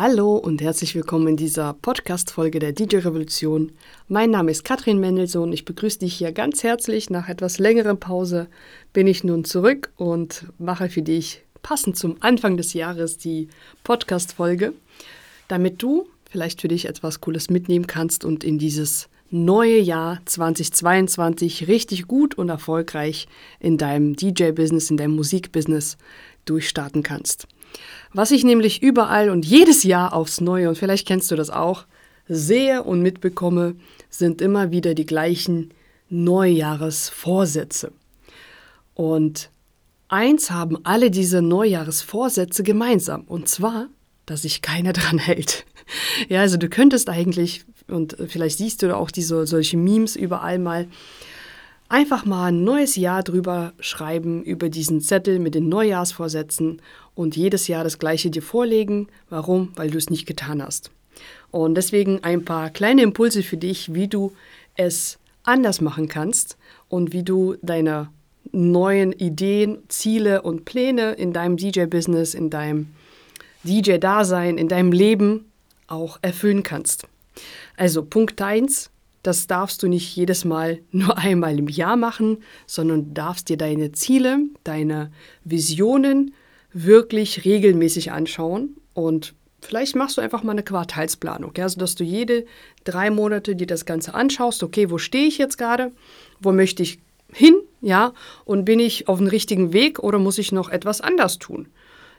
Hallo und herzlich willkommen in dieser Podcast-Folge der DJ Revolution. Mein Name ist Katrin Mendelssohn. Ich begrüße dich hier ganz herzlich. Nach etwas längerer Pause bin ich nun zurück und mache für dich passend zum Anfang des Jahres die Podcast-Folge, damit du vielleicht für dich etwas Cooles mitnehmen kannst und in dieses neue Jahr 2022 richtig gut und erfolgreich in deinem DJ-Business, in deinem Musikbusiness durchstarten kannst. Was ich nämlich überall und jedes Jahr aufs Neue, und vielleicht kennst du das auch, sehe und mitbekomme, sind immer wieder die gleichen Neujahresvorsätze. Und eins haben alle diese Neujahresvorsätze gemeinsam, und zwar, dass sich keiner dran hält. Ja, also du könntest eigentlich, und vielleicht siehst du auch diese solche Memes überall mal, einfach mal ein neues Jahr drüber schreiben, über diesen Zettel mit den Neujahrsvorsätzen und jedes Jahr das gleiche dir vorlegen. Warum? Weil du es nicht getan hast. Und deswegen ein paar kleine Impulse für dich, wie du es anders machen kannst und wie du deine neuen Ideen, Ziele und Pläne in deinem DJ-Business, in deinem DJ-Dasein, in deinem Leben auch erfüllen kannst. Also Punkt 1, das darfst du nicht jedes Mal nur einmal im Jahr machen, sondern darfst dir deine Ziele, deine Visionen wirklich regelmäßig anschauen. Und vielleicht machst du einfach mal eine Quartalsplanung, ja, also dass du jede drei Monate dir das Ganze anschaust, okay, wo stehe ich jetzt gerade, wo möchte ich hin, ja, und bin ich auf dem richtigen Weg oder muss ich noch etwas anders tun?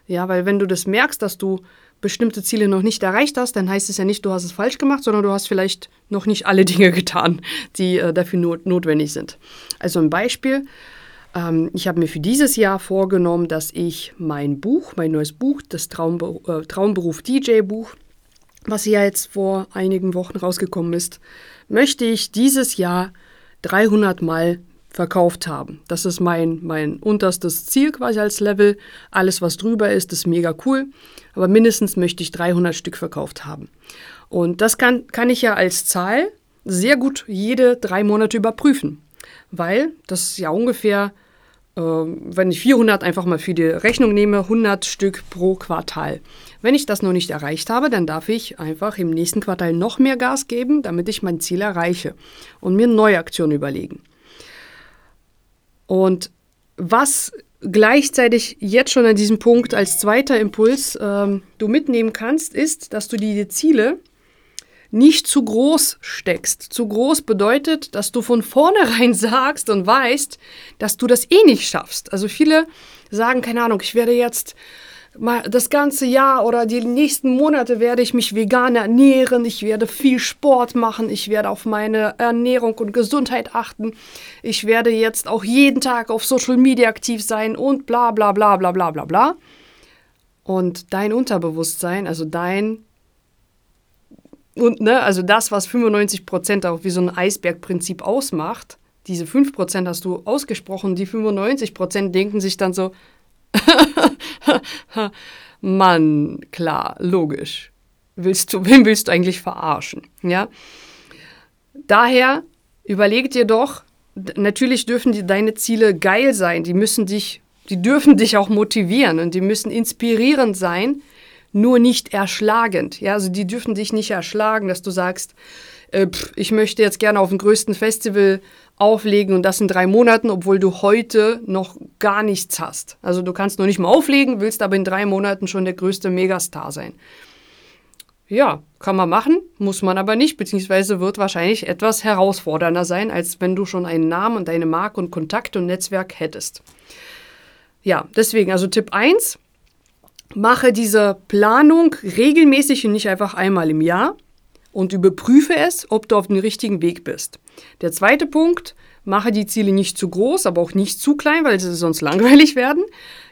Ja, weil wenn du das merkst, dass du bestimmte Ziele noch nicht erreicht hast, dann heißt es ja nicht, du hast es falsch gemacht, sondern du hast vielleicht noch nicht alle Dinge getan, die äh, dafür not notwendig sind. Also ein Beispiel. Ähm, ich habe mir für dieses Jahr vorgenommen, dass ich mein Buch, mein neues Buch, das Traumbe äh, Traumberuf DJ Buch, was ja jetzt vor einigen Wochen rausgekommen ist, möchte ich dieses Jahr 300 Mal verkauft haben. Das ist mein, mein unterstes Ziel quasi als Level. Alles, was drüber ist, ist mega cool. Aber mindestens möchte ich 300 Stück verkauft haben. Und das kann, kann ich ja als Zahl sehr gut jede drei Monate überprüfen. Weil das ist ja ungefähr, äh, wenn ich 400 einfach mal für die Rechnung nehme, 100 Stück pro Quartal. Wenn ich das noch nicht erreicht habe, dann darf ich einfach im nächsten Quartal noch mehr Gas geben, damit ich mein Ziel erreiche und mir neue Aktionen überlegen. Und was gleichzeitig jetzt schon an diesem Punkt als zweiter Impuls ähm, du mitnehmen kannst, ist, dass du die Ziele nicht zu groß steckst. Zu groß bedeutet, dass du von vornherein sagst und weißt, dass du das eh nicht schaffst. Also viele sagen, keine Ahnung, ich werde jetzt das ganze Jahr oder die nächsten Monate werde ich mich vegan ernähren, ich werde viel Sport machen, ich werde auf meine Ernährung und Gesundheit achten, ich werde jetzt auch jeden Tag auf Social Media aktiv sein und bla bla bla bla bla bla bla. Und dein Unterbewusstsein, also dein und ne, also das, was 95 Prozent auch wie so ein Eisbergprinzip ausmacht, diese 5 Prozent hast du ausgesprochen, die 95 Prozent denken sich dann so, Mann, klar, logisch. Willst du, wen willst du eigentlich verarschen? Ja? Daher überleg dir doch, natürlich dürfen die, deine Ziele geil sein, die müssen dich, die dürfen dich auch motivieren und die müssen inspirierend sein, nur nicht erschlagend. Ja, also die dürfen dich nicht erschlagen, dass du sagst, äh, pff, ich möchte jetzt gerne auf dem größten Festival auflegen und das in drei Monaten, obwohl du heute noch gar nichts hast. Also du kannst noch nicht mal auflegen, willst aber in drei Monaten schon der größte Megastar sein. Ja, kann man machen, muss man aber nicht, beziehungsweise wird wahrscheinlich etwas herausfordernder sein, als wenn du schon einen Namen und deine Marke und Kontakt und Netzwerk hättest. Ja, deswegen, also Tipp 1, mache diese Planung regelmäßig und nicht einfach einmal im Jahr und überprüfe es, ob du auf dem richtigen Weg bist. Der zweite Punkt, mache die Ziele nicht zu groß, aber auch nicht zu klein, weil sie sonst langweilig werden.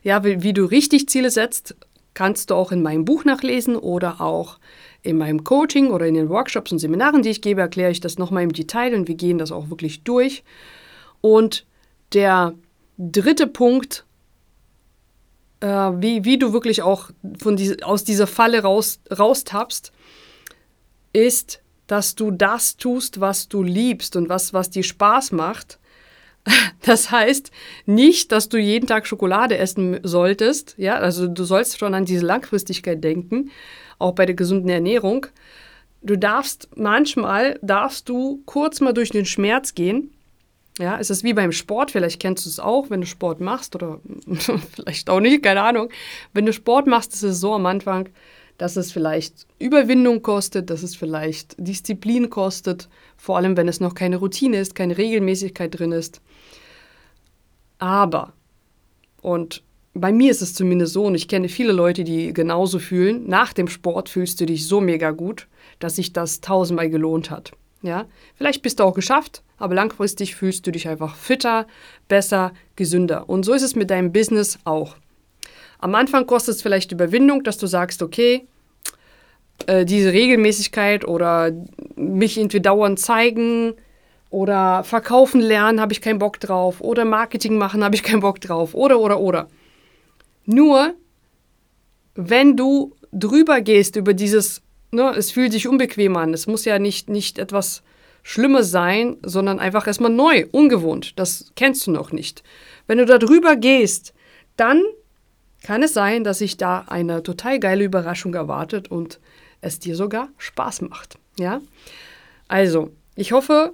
Ja, wie, wie du richtig Ziele setzt, kannst du auch in meinem Buch nachlesen oder auch in meinem Coaching oder in den Workshops und Seminaren, die ich gebe, erkläre ich das nochmal im Detail und wir gehen das auch wirklich durch. Und der dritte Punkt, äh, wie, wie du wirklich auch von die, aus dieser Falle raus, raustappst, ist, dass du das tust, was du liebst und was, was dir Spaß macht, Das heißt nicht, dass du jeden Tag Schokolade essen solltest. Ja, also du sollst schon an diese Langfristigkeit denken, auch bei der gesunden Ernährung. Du darfst manchmal darfst du kurz mal durch den Schmerz gehen. Ja, es ist wie beim Sport, vielleicht kennst du es auch, wenn du Sport machst oder vielleicht auch nicht, keine Ahnung. Wenn du Sport machst, ist es so am Anfang, dass es vielleicht Überwindung kostet, dass es vielleicht Disziplin kostet, vor allem wenn es noch keine Routine ist, keine Regelmäßigkeit drin ist. Aber, und bei mir ist es zumindest so, und ich kenne viele Leute, die genauso fühlen, nach dem Sport fühlst du dich so mega gut, dass sich das tausendmal gelohnt hat. Ja, vielleicht bist du auch geschafft, aber langfristig fühlst du dich einfach fitter, besser, gesünder. Und so ist es mit deinem Business auch. Am Anfang kostet es vielleicht Überwindung, dass du sagst, okay, äh, diese Regelmäßigkeit oder mich irgendwie dauernd zeigen oder verkaufen lernen, habe ich keinen Bock drauf oder Marketing machen, habe ich keinen Bock drauf oder oder oder. Nur wenn du drüber gehst über dieses, ne, es fühlt sich unbequem an, es muss ja nicht, nicht etwas Schlimmes sein, sondern einfach erstmal neu, ungewohnt, das kennst du noch nicht. Wenn du da drüber gehst, dann kann es sein, dass sich da eine total geile Überraschung erwartet und es dir sogar Spaß macht. Ja? Also, ich hoffe,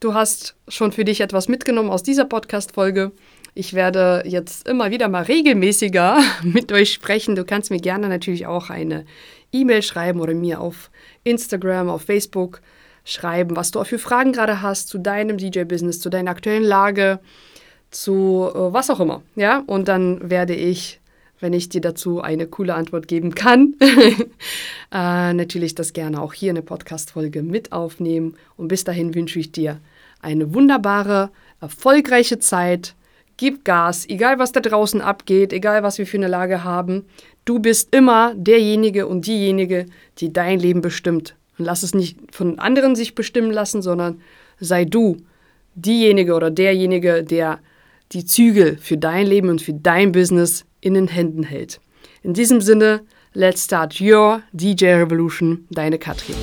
du hast schon für dich etwas mitgenommen aus dieser Podcast-Folge. Ich werde jetzt immer wieder mal regelmäßiger mit euch sprechen. Du kannst mir gerne natürlich auch eine E-Mail schreiben oder mir auf Instagram, auf Facebook schreiben, was du auch für Fragen gerade hast zu deinem DJ-Business, zu deiner aktuellen Lage, zu äh, was auch immer. Ja, und dann werde ich wenn ich dir dazu eine coole Antwort geben kann. äh, natürlich das gerne auch hier in der Podcast-Folge mit aufnehmen. Und bis dahin wünsche ich dir eine wunderbare, erfolgreiche Zeit. Gib Gas, egal was da draußen abgeht, egal was wir für eine Lage haben. Du bist immer derjenige und diejenige, die dein Leben bestimmt. Und lass es nicht von anderen sich bestimmen lassen, sondern sei du diejenige oder derjenige, der die Zügel für dein Leben und für dein Business in den Händen hält. In diesem Sinne, let's start your DJ Revolution, deine Katrin.